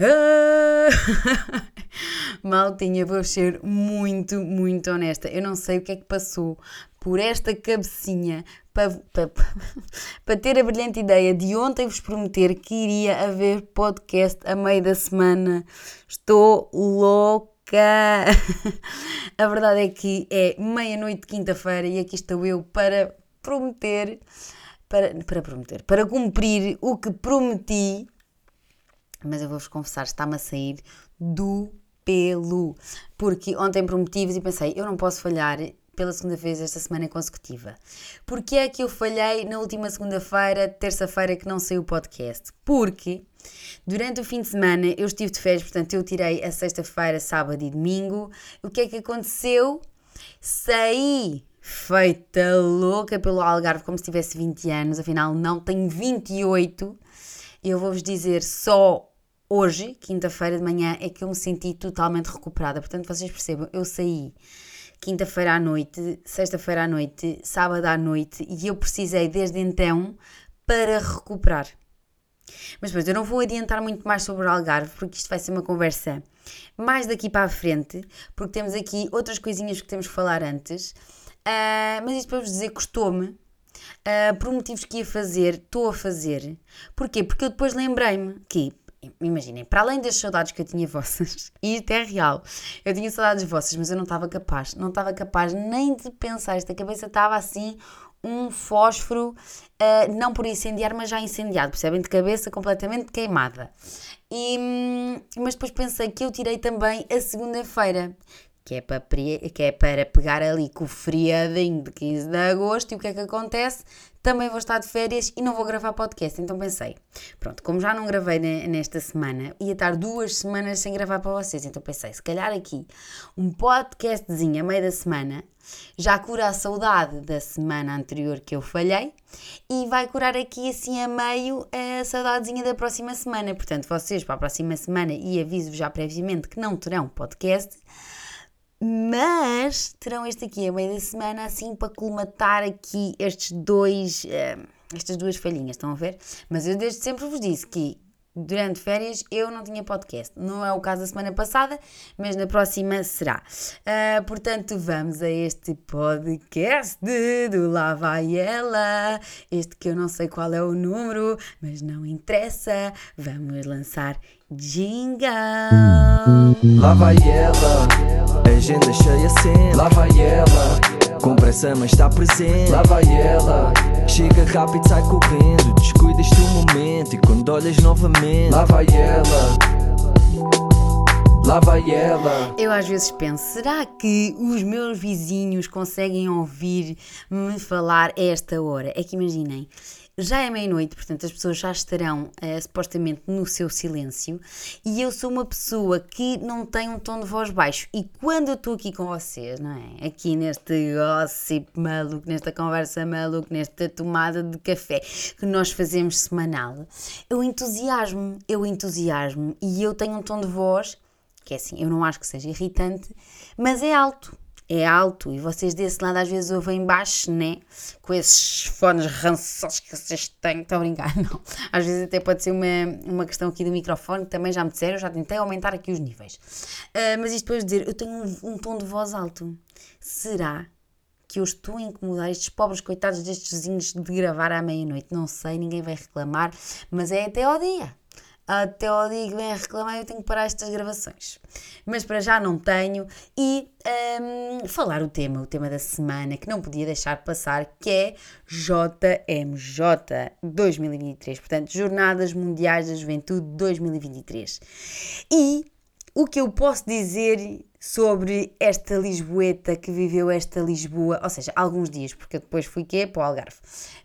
Ah! Maltinha, vou ser muito, muito honesta. Eu não sei o que é que passou por esta cabecinha para, para, para ter a brilhante ideia de ontem vos prometer que iria haver podcast a meio da semana. Estou louca! A verdade é que é meia-noite de quinta-feira e aqui estou eu para prometer, para, para prometer, para cumprir o que prometi mas eu vou-vos confessar, está-me a sair do pelo. Porque ontem prometi-vos e pensei, eu não posso falhar pela segunda vez esta semana consecutiva. Porquê é que eu falhei na última segunda-feira, terça-feira, que não saiu o podcast? Porque durante o fim de semana eu estive de férias, portanto eu tirei a sexta-feira, sábado e domingo. O que é que aconteceu? Saí feita louca pelo Algarve como se tivesse 20 anos, afinal não tenho 28. Eu vou-vos dizer só hoje, quinta-feira de manhã, é que eu me senti totalmente recuperada. Portanto, vocês percebam, eu saí quinta-feira à noite, sexta-feira à noite, sábado à noite e eu precisei desde então para recuperar. Mas depois eu não vou adiantar muito mais sobre o Algarve, porque isto vai ser uma conversa mais daqui para a frente, porque temos aqui outras coisinhas que temos que falar antes. Uh, mas isto para vos dizer, custou-me. Uh, por motivos que ia fazer, estou a fazer. Porquê? Porque eu depois lembrei-me que imaginem, para além das saudades que eu tinha vossas, e isto é real, eu tinha saudades vossas, mas eu não estava capaz, não estava capaz nem de pensar, esta cabeça estava assim, um fósforo, uh, não por incendiar, mas já incendiado, percebem? De cabeça completamente queimada. E, hum, mas depois pensei que eu tirei também a segunda-feira, que é, para, que é para pegar ali com o feriadinho de 15 de agosto, e o que é que acontece? Também vou estar de férias e não vou gravar podcast. Então pensei, pronto, como já não gravei nesta semana, ia estar duas semanas sem gravar para vocês. Então pensei, se calhar aqui um podcastzinho a meio da semana já cura a saudade da semana anterior que eu falhei e vai curar aqui assim a meio a saudadezinha da próxima semana. Portanto, vocês para a próxima semana, e aviso-vos já previamente que não terão podcast mas terão este aqui a meio da semana, assim para colmatar aqui estes dois, uh, estas duas falhinhas, estão a ver? Mas eu desde sempre vos disse que durante férias eu não tinha podcast. Não é o caso da semana passada, mas na próxima será. Uh, portanto, vamos a este podcast do Lá Vai Ela. Este que eu não sei qual é o número, mas não interessa. Vamos lançar jingle. Lá vai ela agenda cheia sempre Lá vai ela. Com pressa mas está presente. Lá vai ela. Chega rápido, sai correndo. Descuidas do momento. E quando olhas novamente. Lá vai ela Lá vai ela. Eu às vezes penso, será que os meus vizinhos conseguem ouvir-me falar a esta hora? É que imaginem, já é meia-noite, portanto as pessoas já estarão uh, supostamente no seu silêncio e eu sou uma pessoa que não tem um tom de voz baixo e quando eu estou aqui com vocês, não é? Aqui neste gossip maluco, nesta conversa maluca, nesta tomada de café que nós fazemos semanal, eu entusiasmo, eu entusiasmo e eu tenho um tom de voz que é assim, eu não acho que seja irritante, mas é alto é alto e vocês desse lado às vezes ouvem baixo, né? Com esses fones rançosos que vocês têm. Estão a brincar? Não. Às vezes até pode ser uma, uma questão aqui do microfone, que também já me disseram, já tentei aumentar aqui os níveis. Uh, mas isto depois de dizer, eu tenho um, um tom de voz alto. Será que eu estou a incomodar estes pobres coitados destes vizinhos de gravar à meia-noite? Não sei, ninguém vai reclamar, mas é até ao dia até ao dia que vem reclamar eu tenho que parar estas gravações. Mas para já não tenho. E um, falar o tema, o tema da semana, que não podia deixar passar, que é JMJ 2023. Portanto, Jornadas Mundiais da Juventude 2023. E o que eu posso dizer sobre esta Lisboeta que viveu esta Lisboa, ou seja, alguns dias, porque eu depois fui quê? Para o Algarve,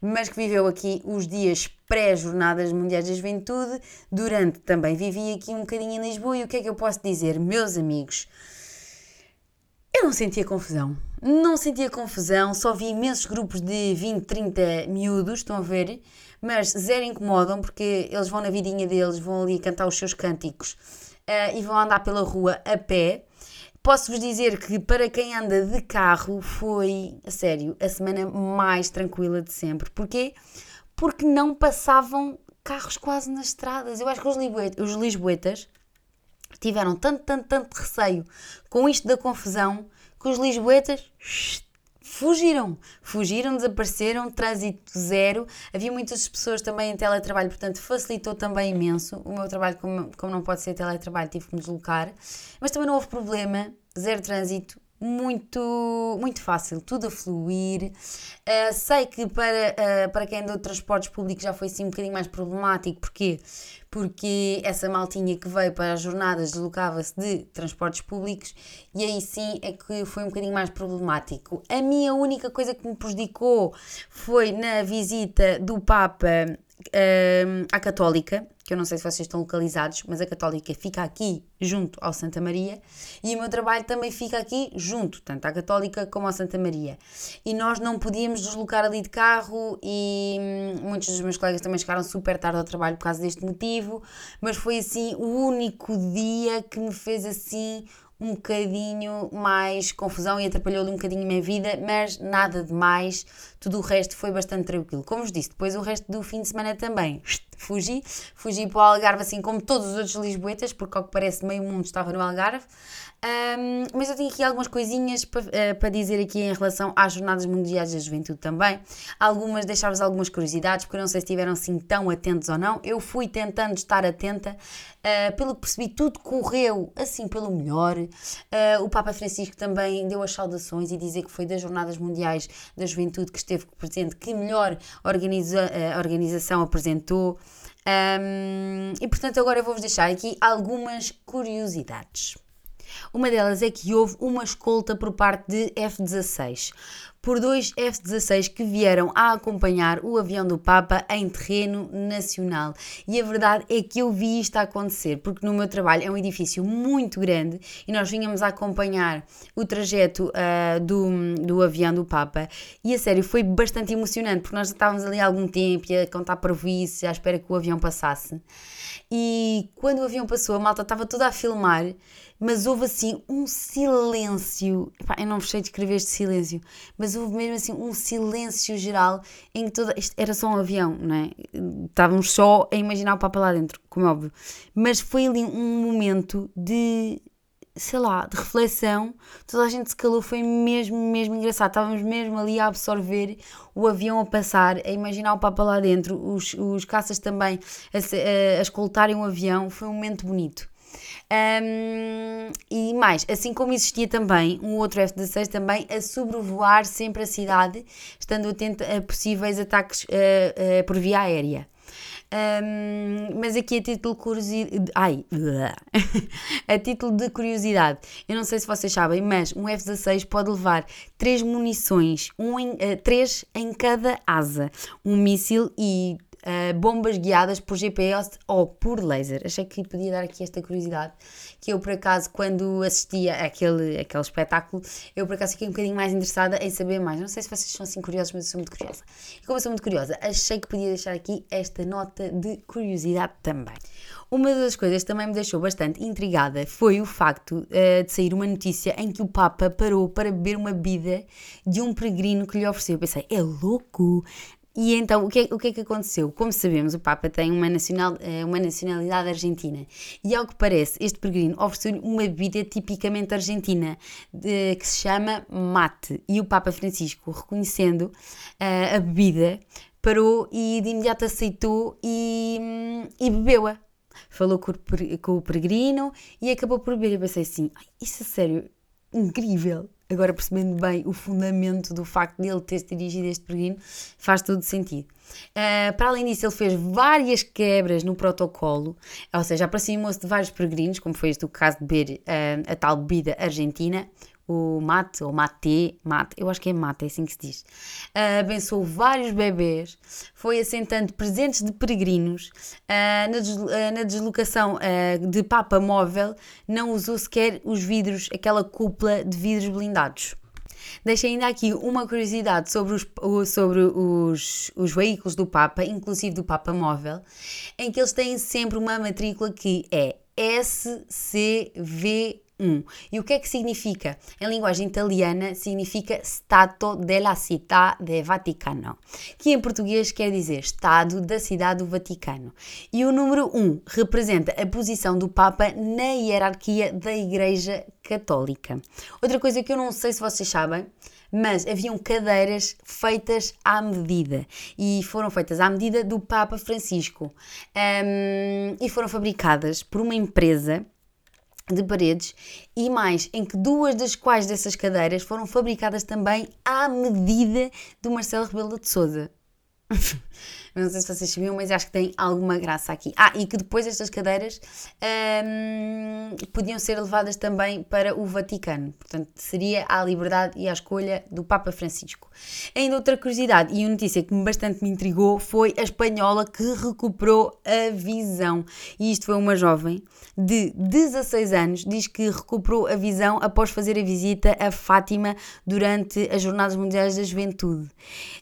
mas que viveu aqui os dias pré-jornadas mundiais da juventude, durante também vivi aqui um bocadinho em Lisboa e o que é que eu posso dizer, meus amigos? Eu não sentia confusão, não sentia confusão, só vi imensos grupos de 20, 30 miúdos, estão a ver, mas zero incomodam porque eles vão na vidinha deles, vão ali cantar os seus cânticos uh, e vão andar pela rua a pé. Posso-vos dizer que para quem anda de carro foi, a sério, a semana mais tranquila de sempre. Porquê? Porque não passavam carros quase nas estradas. Eu acho que os, os lisboetas tiveram tanto, tanto, tanto receio com isto da confusão que os lisboetas fugiram, fugiram, desapareceram, trânsito zero. Havia muitas pessoas também em teletrabalho, portanto facilitou também imenso. O meu trabalho, como, como não pode ser teletrabalho, tive que me deslocar, mas também não houve problema, zero trânsito, muito, muito fácil, tudo a fluir. Uh, sei que para, uh, para quem anda de transportes públicos já foi assim um bocadinho mais problemático, porquê? Porque essa maltinha que veio para as jornadas deslocava-se de transportes públicos e aí sim é que foi um bocadinho mais problemático. A minha única coisa que me prejudicou foi na visita do Papa uh, à Católica, que eu não sei se vocês estão localizados, mas a Católica fica aqui junto ao Santa Maria e o meu trabalho também fica aqui junto, tanto à Católica como ao Santa Maria. E nós não podíamos deslocar ali de carro e hum, muitos dos meus colegas também chegaram super tarde ao trabalho por causa deste motivo, mas foi assim o único dia que me fez assim um bocadinho mais confusão e atrapalhou-lhe um bocadinho a minha vida, mas nada de mais, tudo o resto foi bastante tranquilo. Como vos disse, depois o resto do fim de semana também fugi, fugi para o Algarve assim como todos os outros lisboetas, porque ao que parece meio mundo estava no Algarve. Um, mas eu tenho aqui algumas coisinhas para, uh, dizer aqui em relação às Jornadas Mundiais da Juventude também. Algumas, deixar-vos algumas curiosidades, porque eu não sei se estiveram assim tão atentos ou não. Eu fui tentando estar atenta, uh, pelo que percebi, tudo correu assim pelo melhor. Uh, o Papa Francisco também deu as saudações e dizer que foi das Jornadas Mundiais da Juventude que esteve presente, que melhor organiza, organização apresentou. Um, e portanto, agora eu vou-vos deixar aqui algumas curiosidades. Uma delas é que houve uma escolta por parte de F-16 por dois F-16 que vieram a acompanhar o avião do Papa em terreno nacional. E a verdade é que eu vi isto acontecer, porque no meu trabalho é um edifício muito grande e nós vínhamos a acompanhar o trajeto uh, do, do avião do Papa. E a sério, foi bastante emocionante, porque nós estávamos ali há algum tempo a contar para à espera que o avião passasse. E quando o avião passou, a malta estava toda a filmar mas houve assim um silêncio. Epá, eu não sei descrever este silêncio, mas houve mesmo assim um silêncio geral em que toda. Isto era só um avião, não é? Estávamos só a imaginar o Papa lá dentro, como é óbvio. Mas foi ali um momento de. Sei lá, de reflexão, toda a gente se calou, foi mesmo, mesmo engraçado. Estávamos mesmo ali a absorver o avião a passar, a imaginar o Papa lá dentro, os, os caças também a, a, a escoltarem o avião. Foi um momento bonito. Um, e mais, assim como existia também um outro F-16 também a sobrevoar sempre a cidade, estando atento a possíveis ataques uh, uh, por via aérea. Um, mas aqui a título de curiosidade. Ai! a título de curiosidade, eu não sei se vocês sabem, mas um F-16 pode levar três munições, um em, uh, três em cada asa, um míssil e uh, bombas guiadas por GPS ou por laser. Achei que podia dar aqui esta curiosidade, que eu por acaso, quando assistia àquele, àquele espetáculo, eu por acaso fiquei um bocadinho mais interessada em saber mais. Não sei se vocês são assim curiosos, mas eu sou muito curiosa. E como eu sou muito curiosa, achei que podia deixar aqui esta nota de curiosidade também. Uma das coisas que também me deixou bastante intrigada foi o facto uh, de sair uma notícia em que o Papa parou para beber uma bebida de um peregrino que lhe ofereceu. Eu pensei, é louco! E então, o que, é, o que é que aconteceu? Como sabemos, o Papa tem uma, nacional, eh, uma nacionalidade argentina. E ao que parece, este peregrino ofereceu-lhe uma bebida tipicamente argentina, de, que se chama mate. E o Papa Francisco, reconhecendo uh, a bebida, parou e de imediato aceitou e, e bebeu-a. Falou com o, com o peregrino e acabou por beber. Eu pensei assim, isso é sério, incrível agora percebendo bem o fundamento do facto de ele ter dirigido este peregrino, faz todo sentido. Uh, para além disso, ele fez várias quebras no protocolo, ou seja, aproximou-se de vários peregrinos, como foi este o caso de beber uh, a tal bebida argentina, o mate, ou mate, mate, eu acho que é mate, é assim que se diz. Uh, abençoou vários bebês, foi assentando presentes de peregrinos. Uh, na, des, uh, na, deslocação de Papa Móvel, não usou sequer os vidros, aquela cúpula de vidros blindados. Deixo ainda aqui uma curiosidade sobre, os, sobre os, os veículos do Papa, inclusive do Papa Móvel, em que eles têm sempre uma matrícula que é SCVV 1. E o que é que significa? Em linguagem italiana significa Stato della Città de Vaticano, que em português quer dizer Estado da Cidade do Vaticano. E o número 1 representa a posição do Papa na hierarquia da Igreja Católica. Outra coisa que eu não sei se vocês sabem, mas haviam cadeiras feitas à medida e foram feitas à medida do Papa Francisco um, e foram fabricadas por uma empresa de paredes e mais, em que duas das quais dessas cadeiras foram fabricadas também à medida do Marcelo Rebelo de Souza. não sei se vocês sabiam, mas acho que tem alguma graça aqui. Ah, e que depois estas cadeiras hum, podiam ser levadas também para o Vaticano. Portanto, seria à liberdade e à escolha do Papa Francisco. Ainda outra curiosidade e uma notícia que bastante me intrigou foi a espanhola que recuperou a visão. E isto foi uma jovem de 16 anos, diz que recuperou a visão após fazer a visita a Fátima durante as Jornadas Mundiais da Juventude.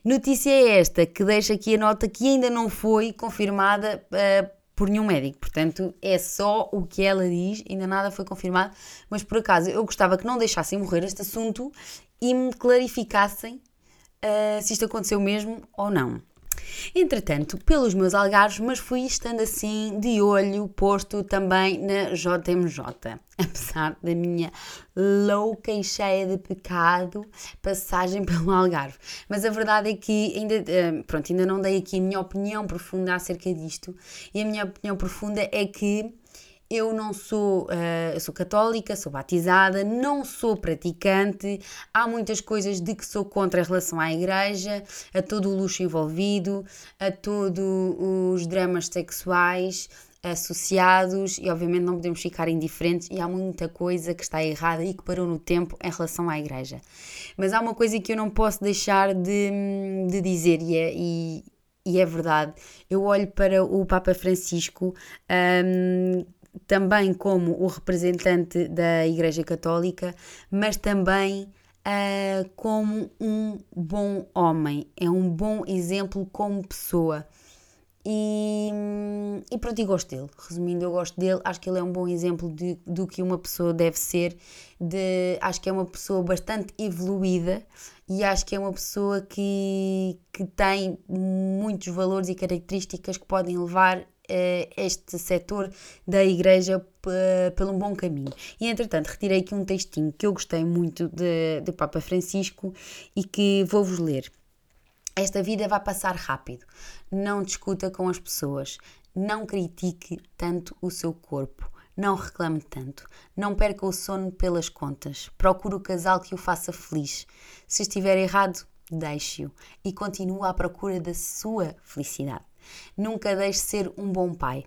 Notícia é esta que deixa aqui a nota que ainda não foi confirmada uh, por nenhum médico. Portanto, é só o que ela diz, ainda nada foi confirmado. Mas por acaso eu gostava que não deixassem morrer este assunto e me clarificassem uh, se isto aconteceu mesmo ou não. Entretanto, pelos meus algarves, mas fui estando assim de olho posto também na JMJ. Apesar da minha louca e cheia de pecado passagem pelo Algarve. Mas a verdade é que ainda, eh, pronto, ainda não dei aqui a minha opinião profunda acerca disto. E a minha opinião profunda é que eu não sou, uh, sou católica, sou batizada, não sou praticante, há muitas coisas de que sou contra em relação à igreja, a todo o luxo envolvido, a todos os dramas sexuais associados e obviamente não podemos ficar indiferentes e há muita coisa que está errada e que parou no tempo em relação à igreja. Mas há uma coisa que eu não posso deixar de, de dizer e é, e, e é verdade. Eu olho para o Papa Francisco um, também como o representante da Igreja Católica, mas também uh, como um bom homem, é um bom exemplo como pessoa. E, e pronto, e gosto dele. Resumindo, eu gosto dele. Acho que ele é um bom exemplo de, do que uma pessoa deve ser. De, acho que é uma pessoa bastante evoluída e acho que é uma pessoa que, que tem muitos valores e características que podem levar este setor da igreja pelo bom caminho. E entretanto, retirei aqui um textinho que eu gostei muito de Papa Francisco e que vou-vos ler. Esta vida vai passar rápido. Não discuta com as pessoas. Não critique tanto o seu corpo. Não reclame tanto. Não perca o sono pelas contas. Procure o casal que o faça feliz. Se estiver errado, deixe-o e continue à procura da sua felicidade. Nunca deixe ser um bom pai.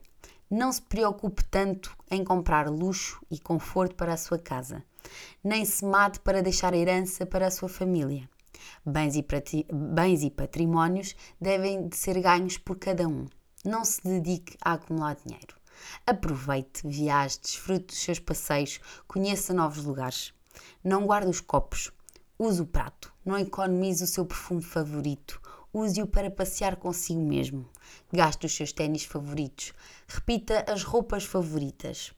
Não se preocupe tanto em comprar luxo e conforto para a sua casa. Nem se mate para deixar herança para a sua família. Bens e, bens e patrimónios devem de ser ganhos por cada um. Não se dedique a acumular dinheiro. Aproveite, viaje, desfrute dos seus passeios, conheça novos lugares. Não guarde os copos. Use o prato. Não economize o seu perfume favorito use-o para passear consigo mesmo. Gaste os seus ténis favoritos. Repita as roupas favoritas.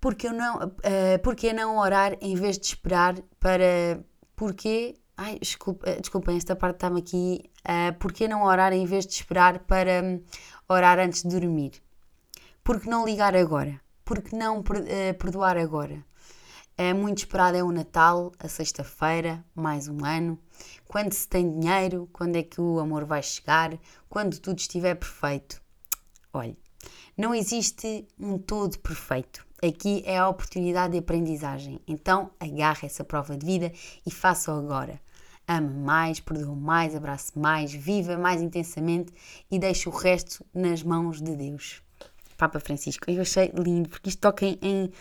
Porque não, uh, porque não orar em vez de esperar para. Porquê? Ai, desculpa, eh, desculpem, esta parte está-me aqui. Uh, porquê não orar em vez de esperar para um, orar antes de dormir? Porque não ligar agora? Porque não perdoar agora? É muito esperado é o Natal, a sexta-feira, mais um ano. Quando se tem dinheiro, quando é que o amor vai chegar, quando tudo estiver perfeito. Olhe, não existe um todo perfeito. Aqui é a oportunidade de aprendizagem. Então agarre essa prova de vida e faça-o agora. Ame mais, perdoe mais, abrace mais, viva mais intensamente e deixe o resto nas mãos de Deus. Papa Francisco, eu achei lindo porque isto toca em, em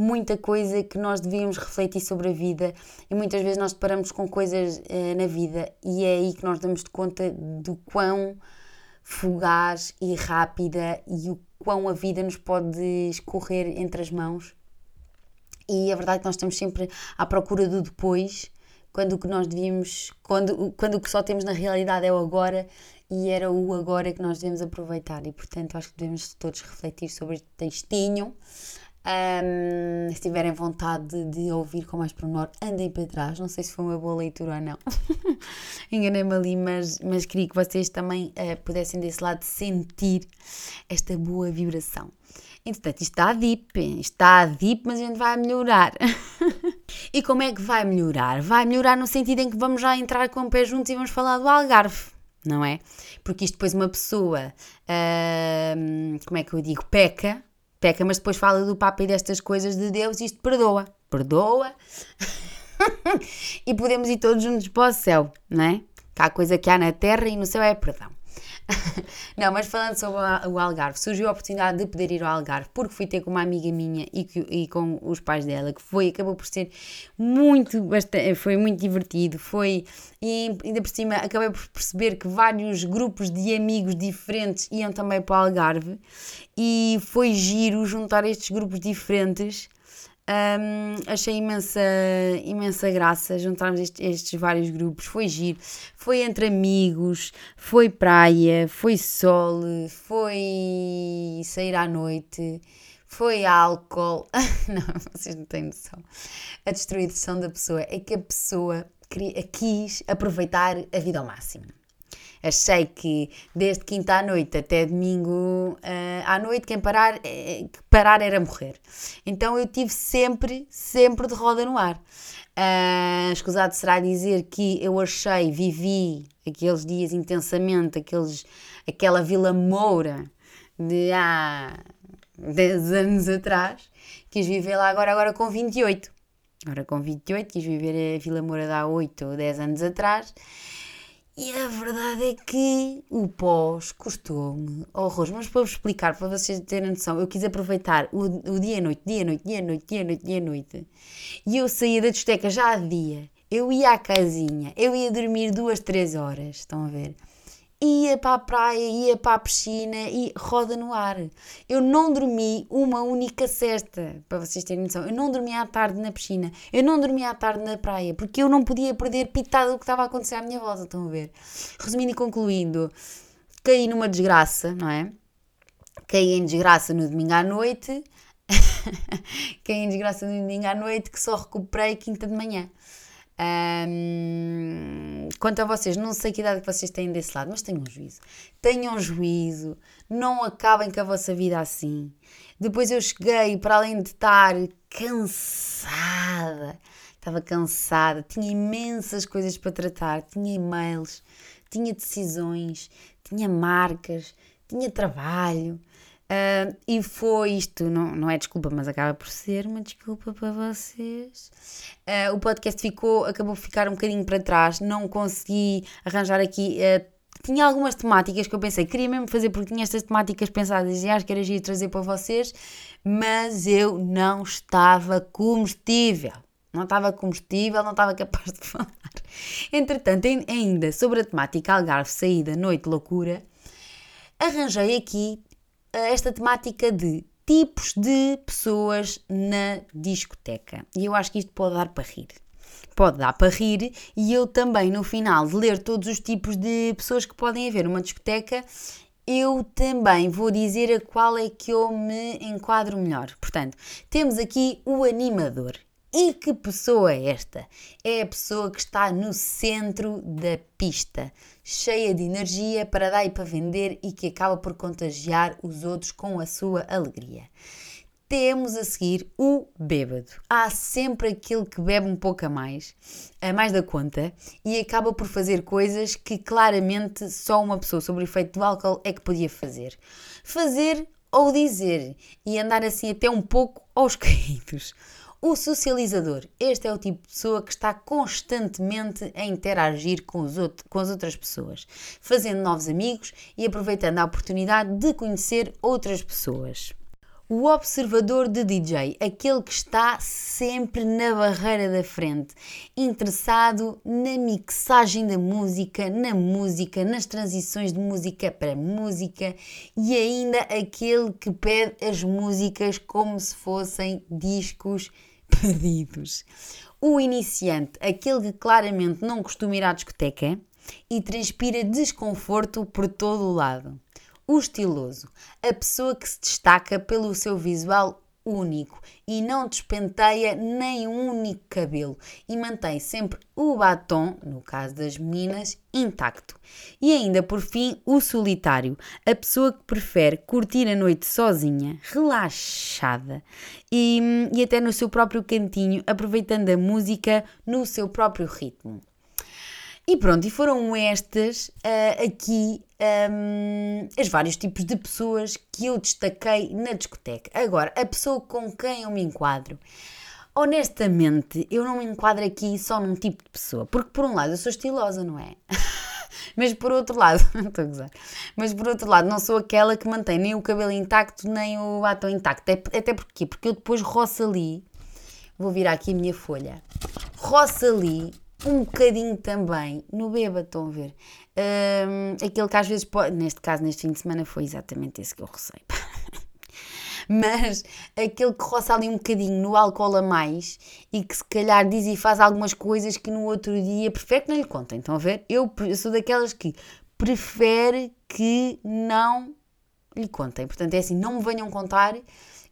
muita coisa que nós devíamos refletir sobre a vida e muitas vezes nós deparamos com coisas eh, na vida e é aí que nós damos de conta do quão fugaz e rápida e o quão a vida nos pode escorrer entre as mãos. E a verdade é que nós estamos sempre à procura do depois, quando o que nós devíamos, quando, quando o que só temos na realidade é o agora e era o agora que nós devemos aproveitar. E portanto acho que devemos todos refletir sobre este textinho Um, se tiverem vontade de, de, ouvir com mais pormenor, andem para trás. Não sei se foi uma boa leitura ou não. Enganei-me ali, mas, mas queria que vocês também uh, pudessem desse lado sentir esta boa vibração. Entretanto, isto está deep, está deep, mas a gente vai melhorar. e como é que vai melhorar? Vai melhorar no sentido em que vamos já entrar com o pé juntos e vamos falar do Algarve, não é? Porque isto depois uma pessoa, como é que eu digo, peca, peca, mas depois fala do Papa e destas coisas de Deus isto perdoa. Perdoa. e podemos ir todos juntos para o céu, não é? Que há coisa que há na terra e no céu é perdão. não, mas falando sobre o Algarve, surgiu a oportunidade de poder ir ao Algarve porque fui ter com uma amiga minha e, e com os pais dela, que foi, acabou por ser muito, bastante, foi muito divertido, foi, e ainda por cima acabei por perceber que vários grupos de amigos diferentes iam também para o Algarve e foi giro juntar estes grupos diferentes um, achei imensa, imensa graça juntarmos estes, estes, vários grupos. Foi giro, foi entre amigos, foi praia, foi sol, foi sair à noite, foi álcool. não, vocês não têm noção. A destruição da pessoa é que a pessoa queria, quis aproveitar a vida ao máximo achei que desde quinta à noite até domingo uh, à noite, quem parar, uh, parar era morrer. Então eu tive sempre, sempre de roda no ar. Uh, escusado será dizer que eu achei, vivi aqueles dias intensamente, aqueles, aquela Vila Moura de há 10 anos atrás, quis viver lá agora, agora com 28. Agora com 28, quis viver a Vila Moura de há 8 ou 10 anos atrás e a verdade é que o pós custou-me horrores. Mas para vos explicar, para vocês terem noção, eu quis aproveitar o, o dia e noite, dia e noite, dia e noite, dia e noite, dia e noite. E eu saía da discoteca já há dia. Eu ia à casinha, eu ia dormir duas, três horas, estão a ver? Ia para a praia, ia para a piscina e roda no ar. Eu não dormi uma única cesta, para vocês terem noção. Eu não dormi à tarde na piscina, eu não dormi à tarde na praia, porque eu não podia perder pitada do que estava a acontecer à minha volta, estão a ver? Resumindo e concluindo, caí numa desgraça, não é? Caí em desgraça no domingo à noite, caí em desgraça no domingo à noite que só recuperei quinta de manhã. Um, quanto a vocês, não sei que idade que vocês têm desse lado, mas tenham juízo. Tenham juízo, não acabem com a vossa vida assim. Depois eu cheguei, para além de estar cansada, estava cansada, tinha imensas coisas para tratar, tinha e-mails, tinha decisões, tinha marcas, tinha trabalho. Uh, e foi isto, não, não é desculpa, mas acaba por ser uma desculpa para vocês. Uh, o podcast ficou, acabou por ficar um bocadinho para trás, não consegui arranjar aqui. Uh, tinha algumas temáticas que eu pensei, queria mesmo fazer porque tinha estas temáticas pensadas e acho que era giro trazer para vocês, mas eu não estava comestível. Não estava comestível, não estava capaz de falar. Entretanto, ainda sobre a temática Algarve, saída, noite, loucura, arranjei aqui esta temática de tipos de pessoas na discoteca. E eu acho que isto pode dar para rir. Pode dar para rir, e eu também, no final de ler todos os tipos de pessoas que podem haver numa discoteca, eu também vou dizer a qual é que eu me enquadro melhor. Portanto, temos aqui o animador. E que pessoa é esta? É a pessoa que está no centro da pista, cheia de energia para dar e para vender e que acaba por contagiar os outros com a sua alegria. Temos a seguir o bêbado. Há sempre aquele que bebe um pouco a mais, a mais da conta, e acaba por fazer coisas que claramente só uma pessoa sob o efeito do álcool é que podia fazer. Fazer ou dizer, e andar assim até um pouco aos caídos. O socializador. Este é o tipo de pessoa que está constantemente a interagir com, os outro, com as outras pessoas, fazendo novos amigos e aproveitando a oportunidade de conhecer outras pessoas. O observador de DJ, aquele que está sempre na barreira da frente, interessado na mixagem da música, na música, nas transições de música para música e ainda aquele que pede as músicas como se fossem discos perdidos. O iniciante, aquele que claramente não costuma ir à discoteca e transpira desconforto por todo o lado. O estiloso, a pessoa que se destaca pelo seu visual único e não despenteia nem um único cabelo e mantém sempre o batom, no caso das meninas, intacto. E ainda por fim, o solitário, a pessoa que prefere curtir a noite sozinha, relaxada e, e até no seu próprio cantinho, aproveitando a música no seu próprio ritmo. E pronto, e foram estas uh, aqui um, os vários tipos de pessoas que eu destaquei na discoteca. Agora, a pessoa com quem eu me enquadro. Honestamente, eu não me enquadro aqui só num tipo de pessoa, porque por um lado eu sou estilosa, não é? Mas por outro lado, estou a gozar, mas por outro lado, não sou aquela que mantém nem o cabelo intacto nem o batom intacto. Até porque, porque eu depois roço ali, vou virar aqui a minha folha, roço ali um bocadinho também no bêbado, estão a ver? Um, aquele que às vezes pode, neste caso, neste fim de semana, foi exatamente esse que eu rocei. Mas aquele que roça ali um bocadinho no álcool a mais e que se calhar diz e faz algumas coisas que no outro dia prefere que não lhe contem. Estão a ver? Eu, eu sou daquelas que prefere que não lhe contem. Portanto, é assim, não me venham contar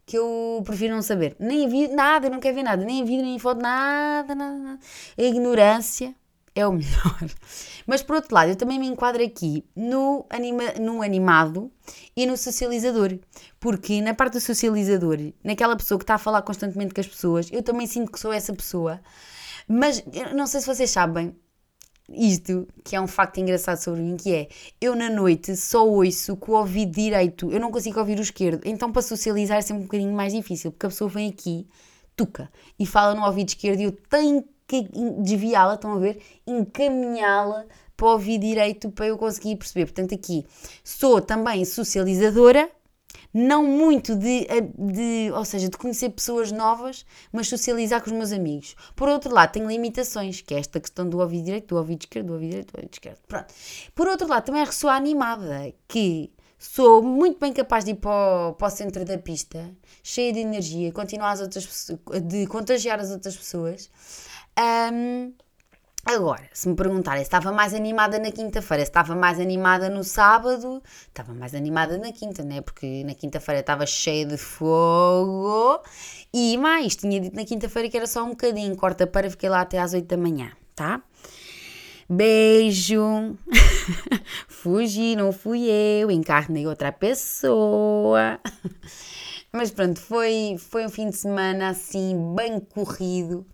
que eu prefiro não saber. Nem vi nada, eu não quero ver nada, nem vídeo, nem foto, nada, nada, nada. A ignorância é o melhor. Mas por outro lado, eu também me enquadro aqui no, anima, no animado e no socializador. Porque na parte do socializador, naquela pessoa que está a falar constantemente com as pessoas, eu também sinto que sou essa pessoa. Mas não sei se vocês sabem, isto, que é um facto engraçado sobre mim, que é, eu na noite só ouço com o ouvido direito, eu não consigo ouvir o esquerdo, então para socializar é sempre um bocadinho mais difícil, porque a pessoa vem aqui, tuca, e fala no ouvido esquerdo e eu tenho que desviá-la, estão a ver? Encaminhá-la para o ouvido direito para eu conseguir perceber. Portanto, aqui sou também socializadora, não muito de, de, ou seja, de conhecer pessoas novas, mas socializar com os meus amigos. Por outro lado, tenho limitações, que é esta questão do ouvido direito, do ouvido esquerdo, do ouvido direito, do ouvido esquerdo. Pronto. Por outro lado, também sou animada, que sou muito bem capaz de ir para o, para o centro da pista, cheia de energia, continuar as outras de contagiar as outras pessoas. Um, Agora, se me perguntarem se estava mais animada na quinta-feira, se estava mais animada no sábado, estava mais animada na quinta, né? Porque na quinta-feira estava cheia de fogo. E mais, tinha dito na quinta-feira que era só um bocadinho, corta para, fiquei lá até às 8 da manhã, tá? Beijo! Fugi, não fui eu, encarnei outra pessoa. Mas pronto, foi, foi um fim de semana assim, bem corrido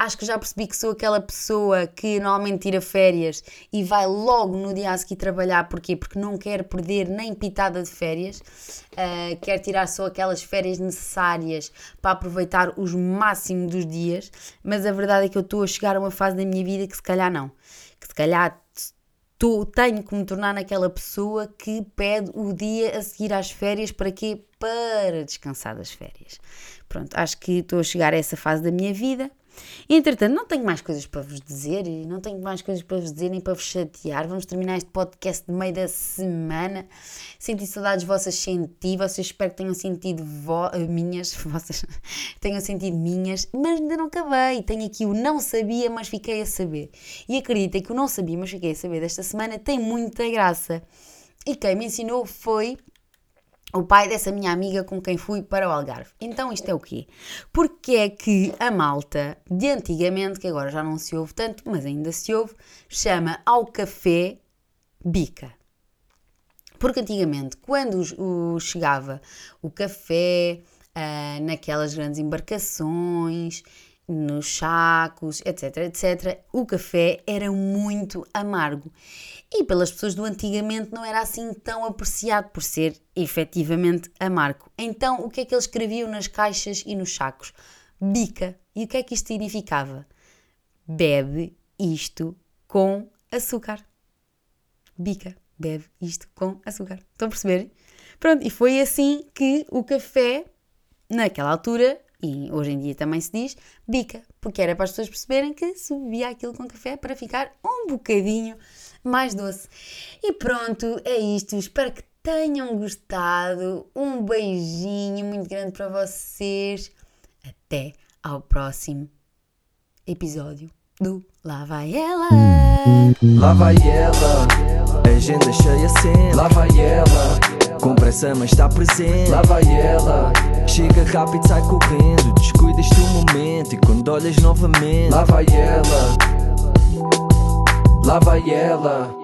acho que já percebi que sou aquela pessoa que normalmente tira férias e vai logo no dia a seguir trabalhar. Porquê? Porque não quer perder nem pitada de férias, uh, quer tirar só aquelas férias necessárias para aproveitar os máximos dos dias. Mas a verdade é que eu estou a chegar a uma fase da minha vida que se calhar não. Que se calhar tô, tenho que me tornar naquela pessoa que pede o dia a seguir às férias para quê? Para descansar das férias. Pronto, acho que estou a chegar a essa fase da minha vida. Entretanto, não tenho mais coisas para vos dizer, não tenho mais coisas para vos dizer nem para vos chatear. Vamos terminar este podcast de meio da semana. Senti saudades vossas, senti. Vocês espero que tenham sentido vo minhas, vossas tenham sentido minhas, mas ainda não acabei. Tenho aqui o não sabia, mas fiquei a saber. E acreditem que o não sabia, mas fiquei a saber desta semana tem muita graça. E quem me ensinou foi o pai dessa minha amiga com quem fui para o Algarve. Então isto é o quê? Porque é que a malta de antigamente, que agora já não se ouve tanto, mas ainda se ouve, chama ao café bica. Porque antigamente, quando o, o chegava o café uh, naquelas grandes embarcações, nos sacos, etc, etc, o café era muito amargo e pelas pessoas do antigamente não era assim tão apreciado por ser efetivamente amargo. Então, o que é que eles escreviam nas caixas e nos sacos? Bica. E o que é que isto significava? Bebe isto com açúcar. Bica. Bebe isto com açúcar. Estão a perceber? Pronto, e foi assim que o café, naquela altura, e hoje em dia também se diz, bica, porque era para as pessoas perceberem que se bebia aquilo com café para ficar um bocadinho mais doce. E pronto, é isto. Espero que tenham gostado. Um beijinho muito grande para vocês. Até ao próximo episódio do Lá Vai Ela. Lá vai ela, agenda cheia sempre. Lá vai ela Com pressa mas está presente Lá vai ela Chega rápido, sai correndo Descuidas-te um momento E quando olhas novamente Lá vai ela. Lá vai ela